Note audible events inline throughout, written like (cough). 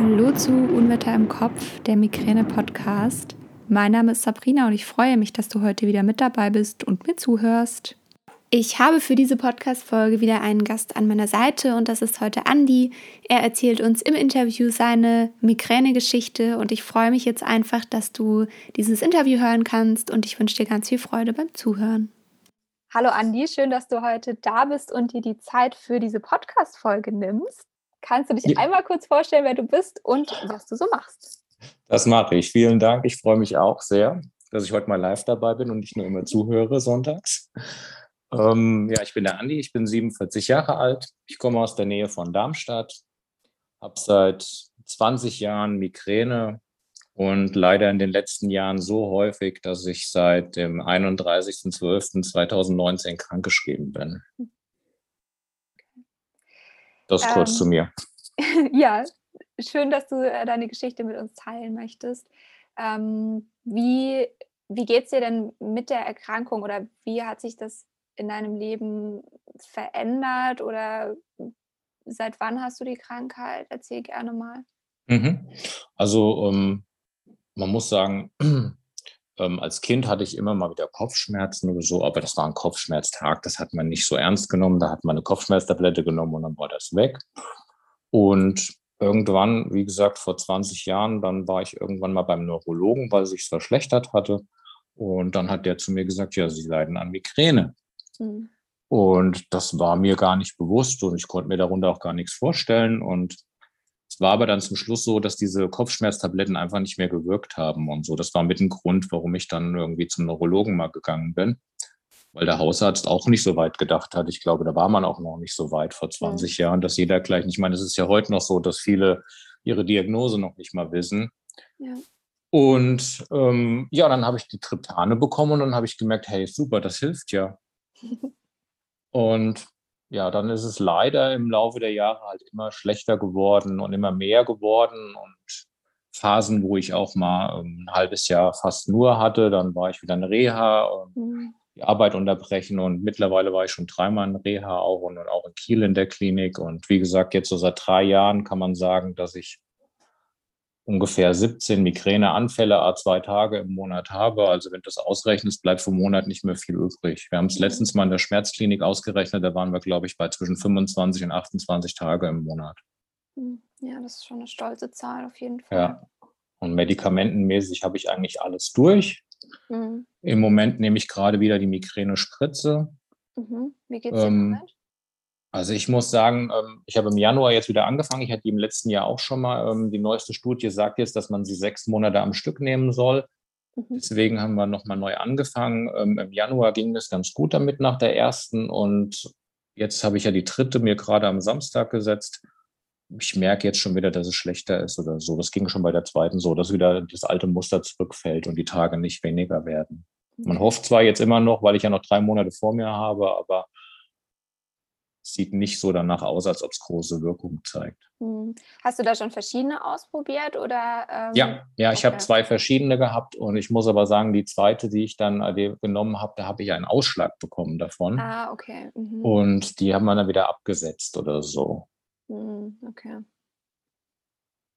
Hallo zu Unwetter im Kopf, der Migräne-Podcast. Mein Name ist Sabrina und ich freue mich, dass du heute wieder mit dabei bist und mir zuhörst. Ich habe für diese Podcast-Folge wieder einen Gast an meiner Seite und das ist heute Andi. Er erzählt uns im Interview seine Migräne-Geschichte und ich freue mich jetzt einfach, dass du dieses Interview hören kannst und ich wünsche dir ganz viel Freude beim Zuhören. Hallo Andi, schön, dass du heute da bist und dir die Zeit für diese Podcast-Folge nimmst. Kannst du dich ja. einmal kurz vorstellen, wer du bist und was du so machst? Das mache ich. Vielen Dank. Ich freue mich auch sehr, dass ich heute mal live dabei bin und nicht nur immer zuhöre sonntags. Ähm, ja, ich bin der Andi, ich bin 47 Jahre alt. Ich komme aus der Nähe von Darmstadt, habe seit 20 Jahren Migräne und leider in den letzten Jahren so häufig, dass ich seit dem 31.12.2019 krankgeschrieben bin. Das ähm, kurz zu mir. (laughs) Ja, schön, dass du äh, deine Geschichte mit uns teilen möchtest. Ähm, wie wie geht es dir denn mit der Erkrankung oder wie hat sich das in deinem Leben verändert oder seit wann hast du die Krankheit? Erzähl gerne mal. Mhm. Also ähm, man muss sagen, ähm, als Kind hatte ich immer mal wieder Kopfschmerzen oder so, aber das war ein Kopfschmerztag, das hat man nicht so ernst genommen. Da hat man eine Kopfschmerztablette genommen und dann war das weg. Und irgendwann, wie gesagt, vor 20 Jahren, dann war ich irgendwann mal beim Neurologen, weil sich verschlechtert hatte. Und dann hat der zu mir gesagt, ja, Sie leiden an Migräne. Mhm. Und das war mir gar nicht bewusst und ich konnte mir darunter auch gar nichts vorstellen. Und es war aber dann zum Schluss so, dass diese Kopfschmerztabletten einfach nicht mehr gewirkt haben und so. Das war mit ein Grund, warum ich dann irgendwie zum Neurologen mal gegangen bin, weil der Hausarzt auch nicht so weit gedacht hat. Ich glaube, da war man auch noch nicht so weit vor 20 ja. Jahren, dass jeder gleich, ich meine, es ist ja heute noch so, dass viele ihre Diagnose noch nicht mal wissen. Ja. Und ähm, ja, dann habe ich die Triptane bekommen und dann habe ich gemerkt, hey, super, das hilft ja. (laughs) und ja, dann ist es leider im Laufe der Jahre halt immer schlechter geworden und immer mehr geworden. Und Phasen, wo ich auch mal ähm, ein halbes Jahr fast nur hatte, dann war ich wieder in Reha und mhm. die Arbeit unterbrechen. Und mittlerweile war ich schon dreimal in Reha auch und auch in Kiel in der Klinik. Und wie gesagt, jetzt so seit drei Jahren kann man sagen, dass ich ungefähr 17 Migräneanfälle a zwei Tage im Monat habe. Also wenn du das ausrechnest, bleibt vom Monat nicht mehr viel übrig. Wir haben es letztens mal in der Schmerzklinik ausgerechnet, da waren wir, glaube ich, bei zwischen 25 und 28 Tage im Monat. Hm, ja, das ist schon eine stolze Zahl auf jeden Fall. Ja. Und medikamentenmäßig habe ich eigentlich alles durch. Mhm. Im Moment nehme ich gerade wieder die Migräne-Spritze. Mhm. Wie geht es dir ähm, damit? Also ich muss sagen, ähm, ich habe im Januar jetzt wieder angefangen. Ich hatte die im letzten Jahr auch schon mal. Ähm, die neueste Studie sagt jetzt, dass man sie sechs Monate am Stück nehmen soll. Mhm. Deswegen haben wir nochmal neu angefangen. Ähm, Im Januar ging es ganz gut damit nach der ersten und jetzt habe ich ja die dritte mir gerade am Samstag gesetzt. Ich merke jetzt schon wieder, dass es schlechter ist oder so. Das ging schon bei der zweiten so, dass wieder das alte Muster zurückfällt und die Tage nicht weniger werden. Man hofft zwar jetzt immer noch, weil ich ja noch drei Monate vor mir habe, aber sieht nicht so danach aus, als ob es große Wirkung zeigt. Hm. Hast du da schon verschiedene ausprobiert oder? Ähm, ja, ja, ich okay. habe zwei verschiedene gehabt und ich muss aber sagen, die zweite, die ich dann genommen habe, da habe ich einen Ausschlag bekommen davon. Ah, okay. Mhm. Und die haben wir dann wieder abgesetzt oder so. Mhm, okay.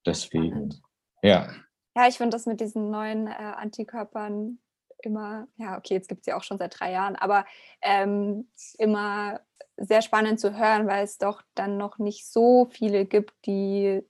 Deswegen. Spannend. Ja. Ja, ich finde das mit diesen neuen äh, Antikörpern immer, ja, okay, jetzt gibt es ja auch schon seit drei Jahren, aber ähm, immer sehr spannend zu hören, weil es doch dann noch nicht so viele gibt, die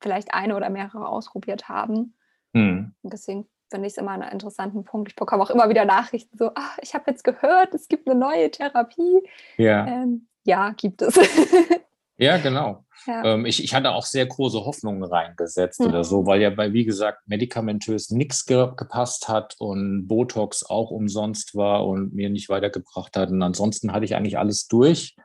vielleicht eine oder mehrere ausprobiert haben. Hm. Deswegen finde ich es immer einen interessanten Punkt. Ich bekomme auch immer wieder Nachrichten so, ach, ich habe jetzt gehört, es gibt eine neue Therapie. Ja, ähm, ja gibt es. (laughs) ja, genau. Ja. Ähm, ich, ich hatte auch sehr große Hoffnungen reingesetzt mhm. oder so, weil ja bei, wie gesagt, medikamentös nichts ge gepasst hat und Botox auch umsonst war und mir nicht weitergebracht hat. Und ansonsten hatte ich eigentlich alles durch.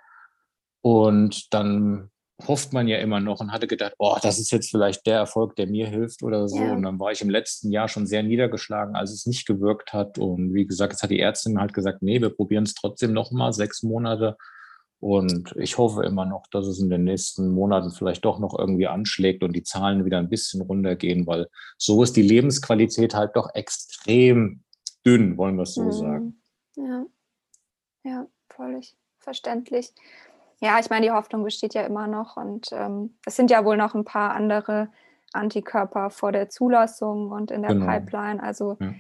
Und dann hofft man ja immer noch und hatte gedacht, oh, das ist jetzt vielleicht der Erfolg, der mir hilft oder so. Ja. Und dann war ich im letzten Jahr schon sehr niedergeschlagen, als es nicht gewirkt hat. Und wie gesagt, jetzt hat die Ärztin halt gesagt, nee, wir probieren es trotzdem noch mal sechs Monate. Und ich hoffe immer noch, dass es in den nächsten Monaten vielleicht doch noch irgendwie anschlägt und die Zahlen wieder ein bisschen runtergehen, weil so ist die Lebensqualität halt doch extrem dünn, wollen wir es so mhm. sagen. Ja, ja, völlig verständlich. Ja, ich meine, die Hoffnung besteht ja immer noch und ähm, es sind ja wohl noch ein paar andere Antikörper vor der Zulassung und in der genau. Pipeline. Also ja.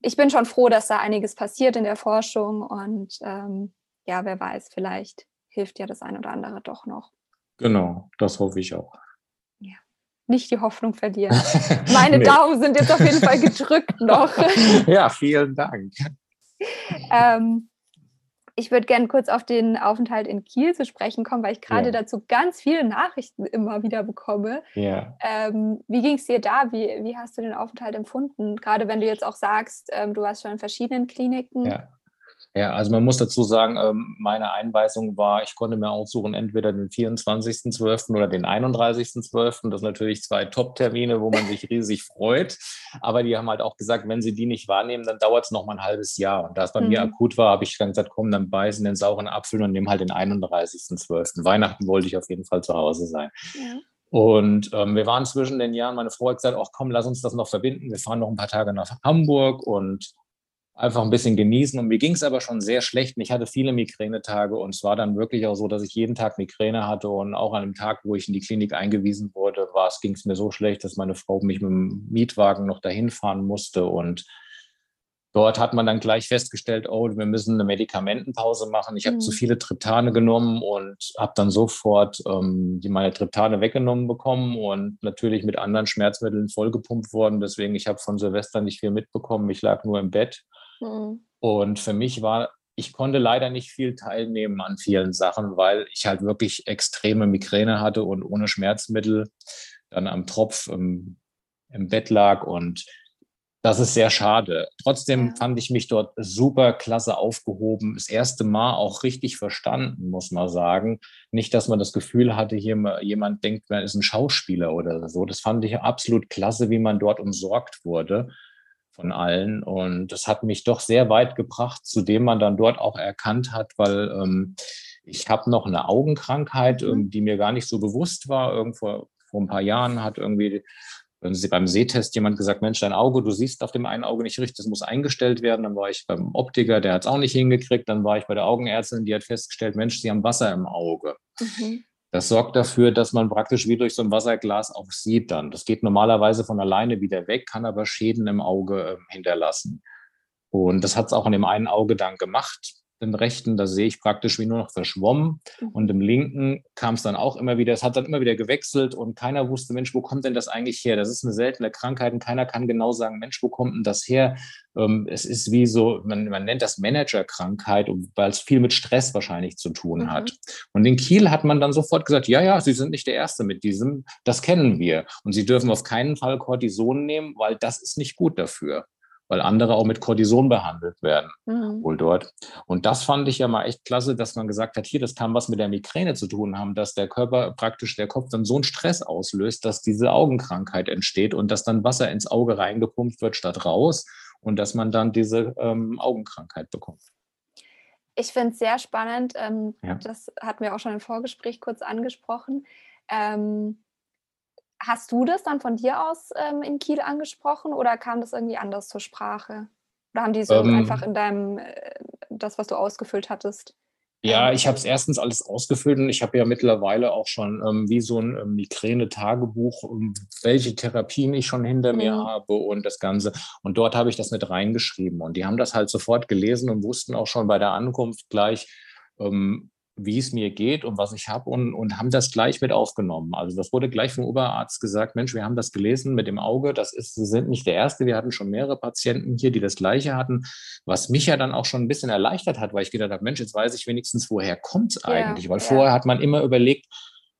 ich bin schon froh, dass da einiges passiert in der Forschung und ähm, ja, wer weiß, vielleicht hilft ja das ein oder andere doch noch. Genau, das hoffe ich auch. Ja, nicht die Hoffnung verlieren. (laughs) Meine nee. Daumen sind jetzt auf jeden Fall gedrückt (laughs) noch. ja, vielen Dank. Ähm, ich würde gerne kurz auf den Aufenthalt in Kiel zu sprechen kommen, weil ich gerade ja. dazu ganz viele Nachrichten immer wieder bekomme. Ja. Ähm, wie ging es dir da? Wie, wie hast du den Aufenthalt empfunden? Gerade wenn du jetzt auch sagst, ähm, du warst schon in verschiedenen Kliniken. Ja. Ja, also man muss dazu sagen, ähm, meine Einweisung war, ich konnte mir aussuchen, entweder den 24.12. oder den 31.12. Das sind natürlich zwei Top-Termine, wo man sich riesig freut. Aber die haben halt auch gesagt, wenn sie die nicht wahrnehmen, dann dauert es noch mal ein halbes Jahr. Und da es bei mhm. mir akut war, habe ich dann gesagt, komm, dann beißen den sauren Apfel und nehmen halt den 31.12. Weihnachten wollte ich auf jeden Fall zu Hause sein. Ja. Und ähm, wir waren zwischen den Jahren, meine Frau hat gesagt, ach komm, lass uns das noch verbinden. Wir fahren noch ein paar Tage nach Hamburg und einfach ein bisschen genießen. Und mir ging es aber schon sehr schlecht. Und ich hatte viele Migränetage und es war dann wirklich auch so, dass ich jeden Tag Migräne hatte. Und auch an dem Tag, wo ich in die Klinik eingewiesen wurde, ging es mir so schlecht, dass meine Frau mich mit dem Mietwagen noch dahin fahren musste. Und dort hat man dann gleich festgestellt, oh, wir müssen eine Medikamentenpause machen. Ich habe mhm. zu viele Triptane genommen und habe dann sofort ähm, die meine Triptane weggenommen bekommen und natürlich mit anderen Schmerzmitteln vollgepumpt worden. Deswegen, ich habe von Silvester nicht viel mitbekommen. Ich lag nur im Bett Mhm. Und für mich war, ich konnte leider nicht viel teilnehmen an vielen Sachen, weil ich halt wirklich extreme Migräne hatte und ohne Schmerzmittel dann am Tropf im, im Bett lag und das ist sehr schade. Trotzdem ja. fand ich mich dort super klasse aufgehoben. Das erste Mal auch richtig verstanden, muss man sagen. Nicht, dass man das Gefühl hatte, hier jemand denkt, man ist ein Schauspieler oder so. Das fand ich absolut klasse, wie man dort umsorgt wurde von allen. Und das hat mich doch sehr weit gebracht, zu dem man dann dort auch erkannt hat, weil ähm, ich habe noch eine Augenkrankheit, mhm. Ähm, die mir gar nicht so bewusst war. Irgendwo vor ein paar Jahren hat irgendwie beim Sehtest jemand gesagt, Mensch, dein Auge, du siehst auf dem einen Auge nicht richtig, das muss eingestellt werden. Dann war ich beim Optiker, der hat es auch nicht hingekriegt. Dann war ich bei der Augenärztin, die hat festgestellt, Mensch, sie haben Wasser im Auge. Mhm. Das sorgt dafür, dass man praktisch wie durch so ein Wasserglas auch sieht dann. Das geht normalerweise von alleine wieder weg, kann aber Schäden im Auge äh, hinterlassen. Und das hat es auch in dem einen Auge dann gemacht den rechten, da sehe ich praktisch wie nur noch verschwommen. Mhm. Und im linken kam es dann auch immer wieder, es hat dann immer wieder gewechselt und keiner wusste, Mensch, wo kommt denn das eigentlich her? Das ist eine seltene Krankheit und keiner kann genau sagen, Mensch, wo kommt denn das her? Ähm, es ist wie so, man, man nennt das Managerkrankheit, weil es viel mit Stress wahrscheinlich zu tun mhm. hat. Und in Kiel hat man dann sofort gesagt, ja, ja, Sie sind nicht der Erste mit diesem, das kennen wir. Und Sie dürfen auf keinen Fall Cortison nehmen, weil das ist nicht gut dafür weil andere auch mit Cortison behandelt werden, mhm. wohl dort. Und das fand ich ja mal echt klasse, dass man gesagt hat, hier, das kann was mit der Migräne zu tun haben, dass der Körper praktisch, der Kopf dann so einen Stress auslöst, dass diese Augenkrankheit entsteht und dass dann Wasser ins Auge reingepumpt wird statt raus und dass man dann diese ähm, Augenkrankheit bekommt. Ich finde es sehr spannend. Ähm, ja. Das hatten wir auch schon im Vorgespräch kurz angesprochen. Ähm, Hast du das dann von dir aus ähm, in Kiel angesprochen oder kam das irgendwie anders zur Sprache? Oder haben die so ähm, einfach in deinem, äh, das, was du ausgefüllt hattest? Ja, ähm, ich habe es erstens alles ausgefüllt und ich habe ja mittlerweile auch schon ähm, wie so ein ähm, Migräne-Tagebuch, ähm, welche Therapien ich schon hinter mhm. mir habe und das Ganze. Und dort habe ich das mit reingeschrieben. Und die haben das halt sofort gelesen und wussten auch schon bei der Ankunft gleich, ähm, wie es mir geht und was ich habe und, und haben das gleich mit aufgenommen. Also das wurde gleich vom Oberarzt gesagt, Mensch, wir haben das gelesen mit dem Auge, das ist, Sie sind nicht der Erste, wir hatten schon mehrere Patienten hier, die das Gleiche hatten, was mich ja dann auch schon ein bisschen erleichtert hat, weil ich gedacht habe, Mensch, jetzt weiß ich wenigstens, woher kommt es eigentlich, ja, weil ja. vorher hat man immer überlegt,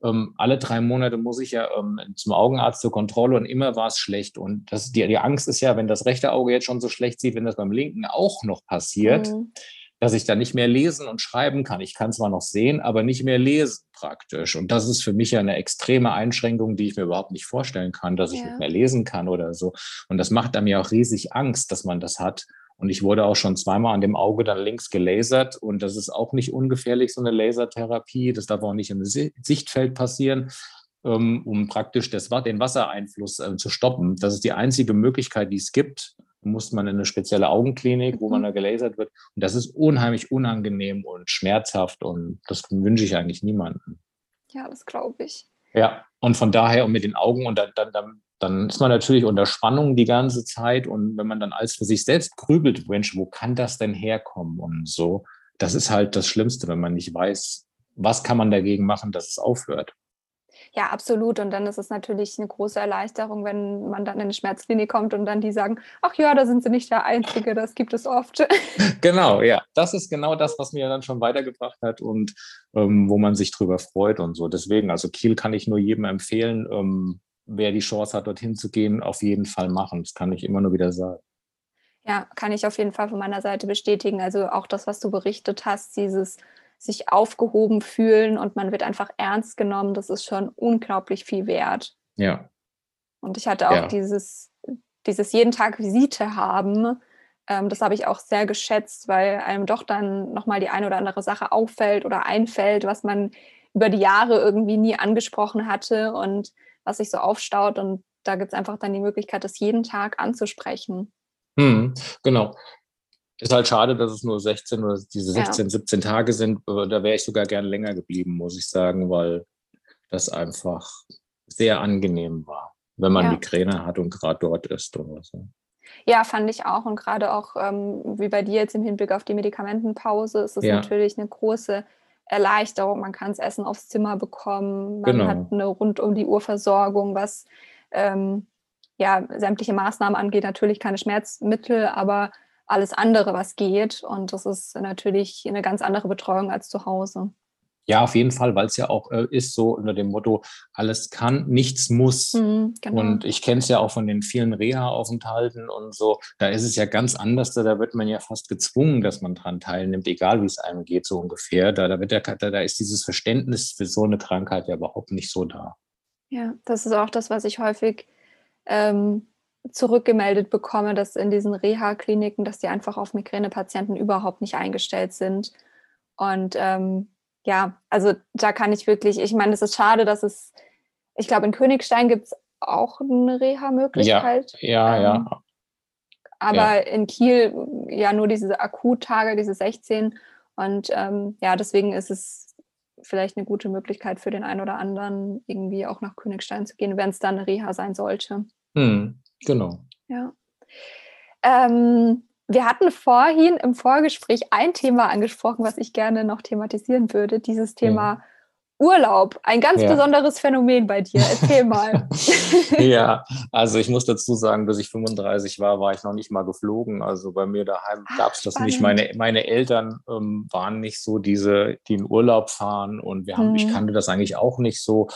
ähm, alle drei Monate muss ich ja ähm, zum Augenarzt zur Kontrolle und immer war es schlecht. Und das, die, die Angst ist ja, wenn das rechte Auge jetzt schon so schlecht sieht, wenn das beim linken auch noch passiert, mhm dass ich dann nicht mehr lesen und schreiben kann. Ich kann zwar noch sehen, aber nicht mehr lesen praktisch. Und das ist für mich ja eine extreme Einschränkung, die ich mir überhaupt nicht vorstellen kann, dass ich nicht mehr lesen kann oder so. Und das macht mir auch riesig Angst, dass man das hat. Und ich wurde auch schon zweimal an dem Auge dann links gelasert. Und das ist auch nicht ungefährlich, so eine Lasertherapie. Das darf auch nicht im Sichtfeld passieren ähm, um praktisch das, den Wassereinfluss äh, zu stoppen. Das ist die einzige Möglichkeit, die es gibt muss man in eine spezielle Augenklinik, wo man mhm. da gelasert wird. Und das ist unheimlich unangenehm und schmerzhaft und das wünsche ich eigentlich niemandem. Ja, das glaube ich. Ja, und von daher und mit den Augen und dann, dann, dann, dann ist man natürlich unter Spannung die ganze Zeit und wenn man dann alles für sich selbst grübelt, Mensch, wo kann das denn herkommen und so, das ist halt das Schlimmste, wenn man nicht weiß, was kann man dagegen machen, dass es aufhört. Ja, absolut. Und dann ist es natürlich eine große Erleichterung, wenn man dann in eine Schmerzklinik kommt und dann die sagen, ach ja, da sind sie nicht der Einzige, das gibt es oft. (laughs) Genau, ja. Das ist genau das, was mir dann schon weitergebracht hat und ähm, wo man sich drüber freut und so. Deswegen, also Kiel kann ich nur jedem empfehlen, ähm, wer die Chance hat, dorthin zu gehen, auf jeden Fall machen. Das kann ich immer nur wieder sagen. Ja, kann ich auf jeden Fall von meiner Seite bestätigen. Also auch das, was du berichtet hast, dieses sich aufgehoben fühlen und man wird einfach ernst genommen, das ist schon unglaublich viel wert. Ja. Und ich hatte auch ja. dieses, dieses jeden Tag Visite haben, ähm, das habe ich auch sehr geschätzt, weil einem doch dann nochmal die eine oder andere Sache auffällt oder einfällt, was man über die Jahre irgendwie nie angesprochen hatte und was sich so aufstaut. Und da gibt es einfach dann die Möglichkeit, das jeden Tag anzusprechen. Hm, genau. Ist halt schade, dass es nur 16 oder diese 16, ja. 17 Tage sind. Da wäre ich sogar gern länger geblieben, muss ich sagen, weil das einfach sehr angenehm war, wenn man ja. Migräne hat und gerade dort ist oder so. Ja, fand ich auch. Und gerade auch ähm, wie bei dir jetzt im Hinblick auf die Medikamentenpause ist es ja. natürlich eine große Erleichterung. Man kann das Essen aufs Zimmer bekommen. Man genau. hat eine rund um die Uhr Versorgung, was ähm, ja sämtliche Maßnahmen angeht. Natürlich keine Schmerzmittel, aber alles andere, was geht. Und das ist natürlich eine ganz andere Betreuung als zu Hause. Ja, auf jeden Fall, weil es ja auch äh, ist so unter dem Motto, alles kann, nichts muss. Mhm, genau. Und ich kenne es ja auch von den vielen Reha-Aufenthalten und so. Da ist es ja ganz anders. Da, da wird man ja fast gezwungen, dass man dran teilnimmt, egal wie es einem geht, so ungefähr. Da, da, wird der, da, da ist dieses Verständnis für so eine Krankheit ja überhaupt nicht so da. Ja, das ist auch das, was ich häufig ähm, zurückgemeldet bekomme, dass in diesen Reha-Kliniken, dass die einfach auf Migränepatienten überhaupt nicht eingestellt sind. Und ähm, ja, also da kann ich wirklich, ich meine, es ist schade, dass es, ich glaube, in Königstein gibt es auch eine Reha-Möglichkeit. Ja, ja, ähm, ja. Aber ja. in Kiel ja nur diese Akuttage, diese 16. Und ähm, ja, deswegen ist es vielleicht eine gute Möglichkeit für den einen oder anderen, irgendwie auch nach Königstein zu gehen, wenn es dann eine Reha sein sollte. Hm. Genau. Ja. Ähm, wir hatten vorhin im Vorgespräch ein Thema angesprochen, was ich gerne noch thematisieren würde. Dieses Thema ja. Urlaub. Ein ganz ja. besonderes Phänomen bei dir. Erzähl mal. (laughs) ja, also ich muss dazu sagen, bis ich 35 war, war ich noch nicht mal geflogen. Also bei mir daheim gab es das spannend. nicht. Meine, meine Eltern ähm, waren nicht so diese, die in Urlaub fahren und wir haben, mhm. ich kannte das eigentlich auch nicht so.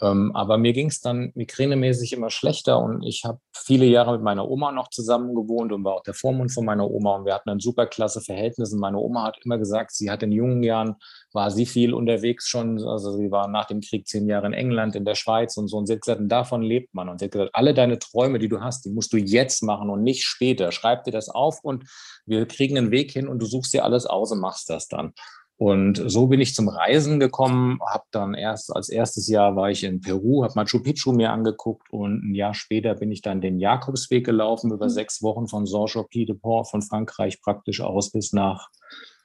Ähm, aber mir ging es dann migränemäßig immer schlechter und ich habe viele Jahre mit meiner Oma noch zusammen gewohnt und war auch der Vormund von meiner Oma und wir hatten ein super klasse Verhältnis. Und meine Oma hat immer gesagt, sie hat in jungen Jahren, war sie viel unterwegs schon, also sie war nach dem Krieg zehn Jahre in England, in der Schweiz und so und sie hat gesagt, davon lebt man. Und sie hat gesagt, alle deine Träume, die du hast, die musst du jetzt machen und nicht später. Schreib dir das auf und wir kriegen einen Weg hin und du suchst dir alles aus und machst das dann. Und so bin ich zum Reisen gekommen, habe dann erst als erstes Jahr war ich in Peru, habe Machu Picchu mir angeguckt und ein Jahr später bin ich dann den Jakobsweg gelaufen über mhm. sechs Wochen von Saint-Jean-Pied-de-Port von Frankreich praktisch aus bis nach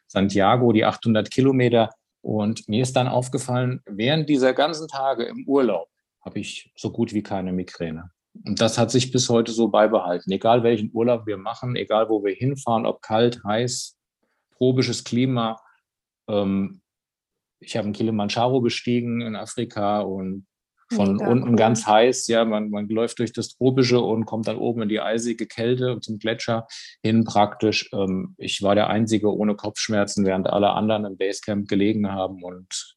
Santiago, die 800 Kilometer. Und mir ist dann aufgefallen, während dieser ganzen Tage im Urlaub habe ich so gut wie keine Migräne. Und das hat sich bis heute so beibehalten. Egal welchen Urlaub wir machen, egal wo wir hinfahren, ob kalt, heiß, tropisches Klima, ähm, ich habe einen Kilimanjaro bestiegen in Afrika und von Mega unten cool. ganz heiß, ja, man, man läuft durch das Tropische und kommt dann oben in die eisige Kälte zum Gletscher hin praktisch. Ähm, ich war der Einzige ohne Kopfschmerzen, während alle anderen im Basecamp gelegen haben und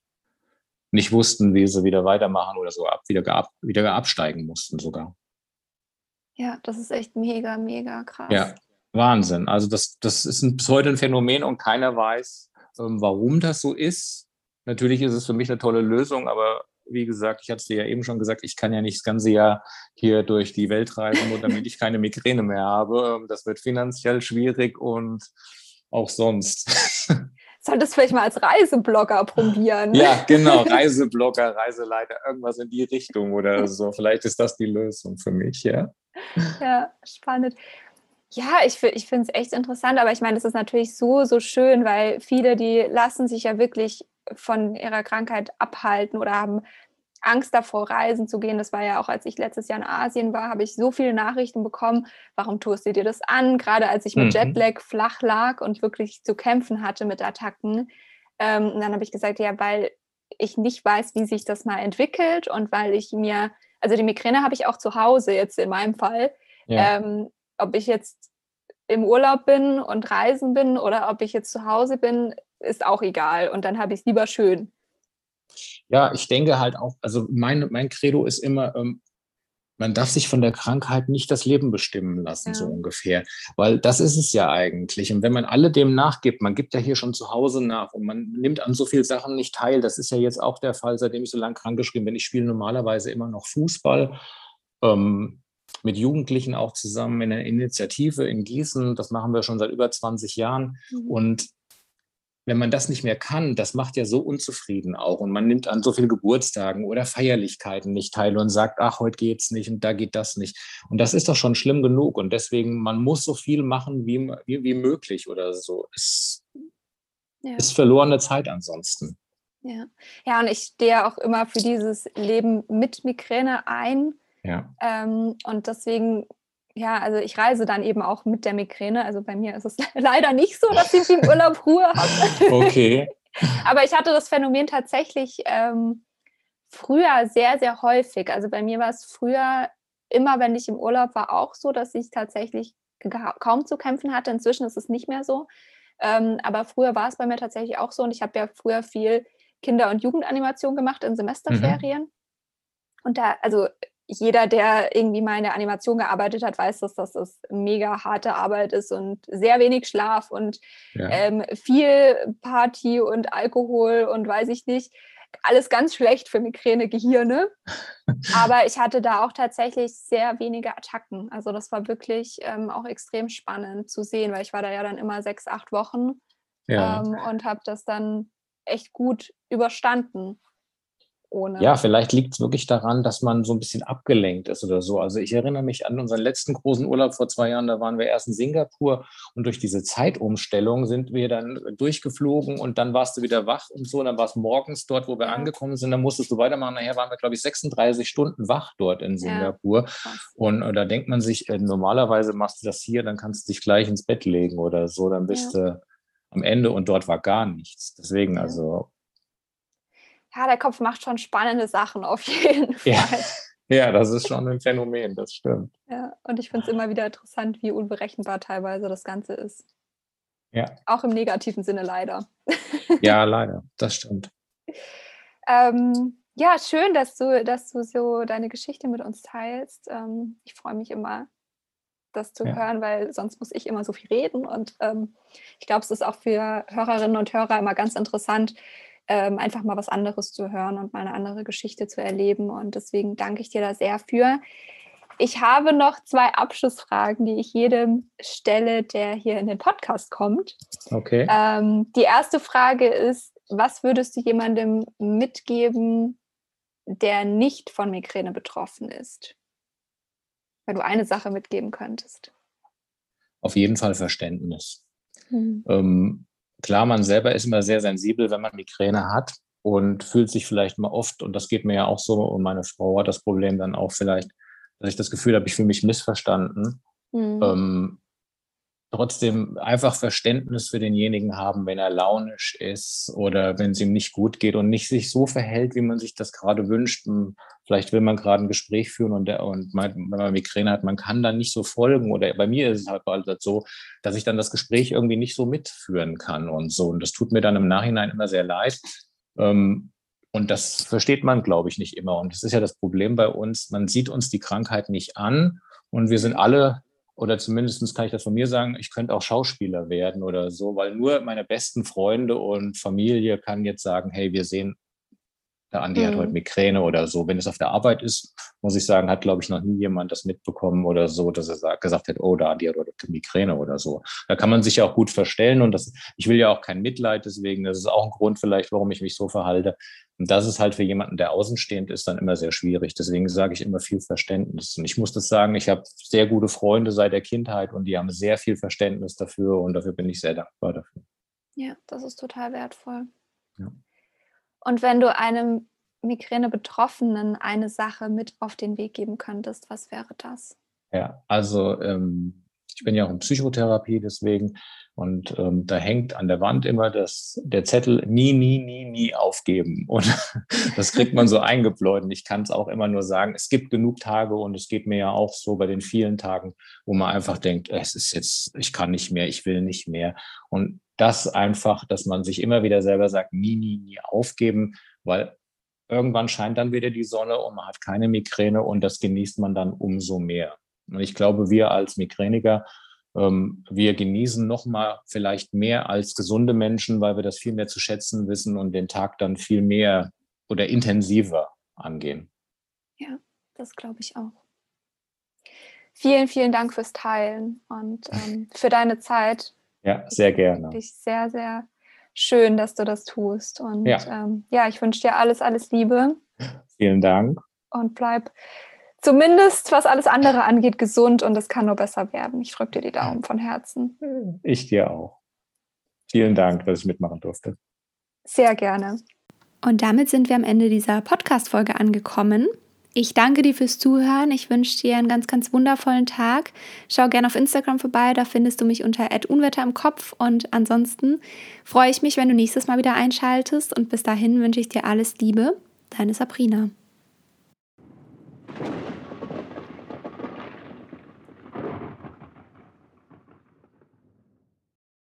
nicht wussten, wie sie wieder weitermachen oder so ab, wieder, ab, wieder absteigen mussten sogar. Ja, das ist echt mega, mega krass. Ja, Wahnsinn. Also das, das ist ein, bis heute ein Phänomen und keiner weiß, ähm, warum das so ist. Natürlich ist es für mich eine tolle Lösung, aber wie gesagt, ich hatte es dir ja eben schon gesagt, ich kann ja nicht das ganze Jahr hier durch die Welt reisen, nur damit ich keine Migräne mehr habe. Ähm, das wird finanziell schwierig und auch sonst. (laughs) Solltest vielleicht mal als Reiseblogger probieren. Ja, (laughs) genau, Reiseblogger, Reiseleiter, irgendwas in die Richtung oder so. Vielleicht ist das die Lösung für mich, ja. Ja, spannend. Ja, ich, ich finde es echt interessant, aber ich meine, es ist natürlich so, so schön, weil viele, die lassen sich ja wirklich von ihrer Krankheit abhalten oder haben Angst davor, reisen zu gehen. Das war ja auch, als ich letztes Jahr in Asien war, habe ich so viele Nachrichten bekommen, warum tust du dir das an? Gerade als ich mit mhm. Jetlag flach lag und wirklich zu kämpfen hatte mit Attacken. Ähm, und dann habe ich gesagt, ja, weil ich nicht weiß, wie sich das mal entwickelt und weil ich mir, also die Migräne habe ich auch zu Hause jetzt in meinem Fall. Ja. Ähm, ob ich jetzt im Urlaub bin und reisen bin oder ob ich jetzt zu Hause bin, ist auch egal. Und dann habe ich es lieber schön. Ja, ich denke halt auch, also mein, mein Credo ist immer, ähm, man darf sich von der Krankheit nicht das Leben bestimmen lassen, ja. so ungefähr. Weil das ist es ja eigentlich. Und wenn man alle dem nachgibt, man gibt ja hier schon zu Hause nach und man nimmt an so vielen Sachen nicht teil. Das ist ja jetzt auch der Fall, seitdem ich so lange krankgeschrieben bin. Ich spiele normalerweise immer noch Fußball. Ähm, mit Jugendlichen auch zusammen in einer Initiative in Gießen. Das machen wir schon seit über 20 Jahren. Mhm. Und wenn man das nicht mehr kann, das macht ja so unzufrieden auch. Und man nimmt an so vielen Geburtstagen oder Feierlichkeiten nicht teil und sagt, ach, heute geht's nicht und da geht das nicht. Und das ist doch schon schlimm genug. Und deswegen, man muss so viel machen wie, wie, wie möglich oder so. Es ja. ist verlorene Zeit ansonsten. Ja. ja, und ich stehe auch immer für dieses Leben mit Migräne ein. Ja. Ähm, und deswegen ja, also ich reise dann eben auch mit der Migräne. Also bei mir ist es (laughs) leider nicht so, dass ich im Urlaub Ruhe habe. (laughs) (laughs) Okay. Aber ich hatte das Phänomen tatsächlich ähm, früher sehr, sehr häufig. Also bei mir war es früher immer, wenn ich im Urlaub war, auch so, dass ich tatsächlich kaum zu kämpfen hatte. Inzwischen ist es nicht mehr so. Ähm, aber früher war es bei mir tatsächlich auch so. Und ich habe ja früher viel Kinder- und Jugendanimation gemacht in Semesterferien. Mhm. Und da, also jeder, der irgendwie mal in der Animation gearbeitet hat, weiß, dass das mega harte Arbeit ist und sehr wenig Schlaf und ja. ähm, viel Party und Alkohol und weiß ich nicht. Alles ganz schlecht für Migräne, Gehirne. (laughs) Aber ich hatte da auch tatsächlich sehr wenige Attacken. Also das war wirklich ähm, auch extrem spannend zu sehen, weil ich war da ja dann immer sechs, acht Wochen ja. ähm, und habe das dann echt gut überstanden ohne. Ja, vielleicht liegt es wirklich daran, dass man so ein bisschen abgelenkt ist oder so. Also ich erinnere mich an unseren letzten großen Urlaub vor zwei Jahren, da waren wir erst in Singapur und durch diese Zeitumstellung sind wir dann durchgeflogen und dann warst du wieder wach und so. Und dann war es morgens dort, wo wir ja. angekommen sind, dann musstest du weitermachen. Nachher waren wir, glaube ich, 36 Stunden wach dort in Singapur. Ja, und, und, da denkt man sich, äh, normalerweise machst du das hier, dann kannst du dich gleich ins Bett legen oder so, dann bist ja. du am Ende und dort war gar nichts. Deswegen, also ja, der Kopf macht schon spannende Sachen auf jeden Fall. Ja, ja das ist schon ein Phänomen, das stimmt. Ja, und ich finde es immer wieder interessant, wie unberechenbar teilweise das Ganze ist. Ja. Auch im negativen Sinne leider. (laughs) Ja, leider, das stimmt. ähm, ja, schön, dass du, dass du so deine Geschichte mit uns teilst. Ähm, ich freue mich immer, das zu ja. hören, weil sonst muss ich immer so viel reden. Und ähm, ich glaube, es ist auch für Hörerinnen und Hörer immer ganz interessant, ähm, einfach mal was anderes zu hören und mal eine andere Geschichte zu erleben. Und deswegen danke ich dir da sehr für. Ich habe noch zwei Abschlussfragen, die ich jedem stelle, der hier in den Podcast kommt. Okay. Ähm, die erste Frage ist, was würdest du jemandem mitgeben, der nicht von Migräne betroffen ist? Wenn du eine Sache mitgeben könntest. Auf jeden Fall Verständnis. Mhm. Ähm, klar, man selber ist immer sehr sensibel, wenn man Migräne hat und fühlt sich vielleicht mal oft, und das geht mir ja auch so, und meine Frau hat das Problem dann auch vielleicht, dass ich das Gefühl habe, ich fühle mich missverstanden. Mhm. Ähm, trotzdem einfach Verständnis für denjenigen haben, wenn er launisch ist oder wenn es ihm nicht gut geht und nicht sich so verhält, wie man sich das gerade wünscht. Vielleicht will man gerade ein Gespräch führen und, der, und man, wenn man Migräne hat, man kann dann nicht so folgen. Oder bei mir ist es halt so, dass ich dann das Gespräch irgendwie nicht so mitführen kann und so. Und das tut mir dann im Nachhinein immer sehr leid. Ähm, und das versteht man, glaube ich, nicht immer. Und das ist ja das Problem bei uns. Man sieht uns die Krankheit nicht an. Und wir sind alle oder zumindest kann ich das von mir sagen, ich könnte auch Schauspieler werden oder so, weil nur meine besten Freunde und Familie kann jetzt sagen, hey, wir sehen Der Andi mhm. hat heute Migräne oder so. Wenn es auf der Arbeit ist, muss ich sagen, hat, glaube ich, noch nie jemand das mitbekommen oder so, dass er gesagt hat, oh, der Andi hat heute Migräne oder so. Da kann man sich ja auch gut verstellen und das, ich will ja auch kein Mitleid deswegen. Das ist auch ein Grund vielleicht, warum ich mich so verhalte. Und das ist halt für jemanden, der außenstehend ist, dann immer sehr schwierig. Deswegen sage ich immer viel Verständnis. Und ich muss das sagen, ich habe sehr gute Freunde seit der Kindheit und die haben sehr viel Verständnis dafür und dafür bin ich sehr dankbar dafür. Ja, das ist total wertvoll. Ja. Und wenn du einem Migräne-Betroffenen eine Sache mit auf den Weg geben könntest, was wäre das? Ja, also ähm, ich bin ja auch in Psychotherapie deswegen und ähm, da hängt an der Wand immer das, der Zettel nie, nie, nie, nie aufgeben. (laughs) Und das kriegt man so eingebläut. Und ich kann es auch immer nur sagen, es gibt genug Tage und es geht mir ja auch so bei den vielen Tagen, wo man einfach denkt, es ist jetzt, ich kann nicht mehr, ich will nicht mehr. Und das einfach, dass man sich immer wieder selber sagt, nie, nie, nie aufgeben, weil irgendwann scheint dann wieder die Sonne und man hat keine Migräne und das genießt man dann umso mehr. Und ich glaube, wir als Migräniker, ähm, wir genießen noch mal vielleicht mehr als gesunde Menschen, weil wir das viel mehr zu schätzen wissen und den Tag dann viel mehr oder intensiver angehen. Ja, das glaube ich auch. Vielen, vielen Dank fürs Teilen und ähm, für deine Zeit. Ja, sehr gerne. Dich sehr, sehr schön, dass du das tust. Und ja, ähm, ja ich wünsche dir alles, alles Liebe. Vielen Dank. Und bleib zumindest, was alles andere angeht, gesund und es kann nur besser werden. Ich drücke dir die Daumen von Herzen. Ich dir auch. Vielen Dank, dass ich mitmachen durfte. Sehr gerne. Und damit sind wir am Ende dieser Podcast-Folge angekommen. Ich danke dir fürs Zuhören. Ich wünsche dir einen ganz, ganz wundervollen Tag. Schau gerne auf Instagram vorbei, da findest du mich unter Unwetter im Kopf. Und ansonsten freue ich mich, wenn du nächstes Mal wieder einschaltest. Und bis dahin wünsche ich dir alles Liebe. Deine Sabrina.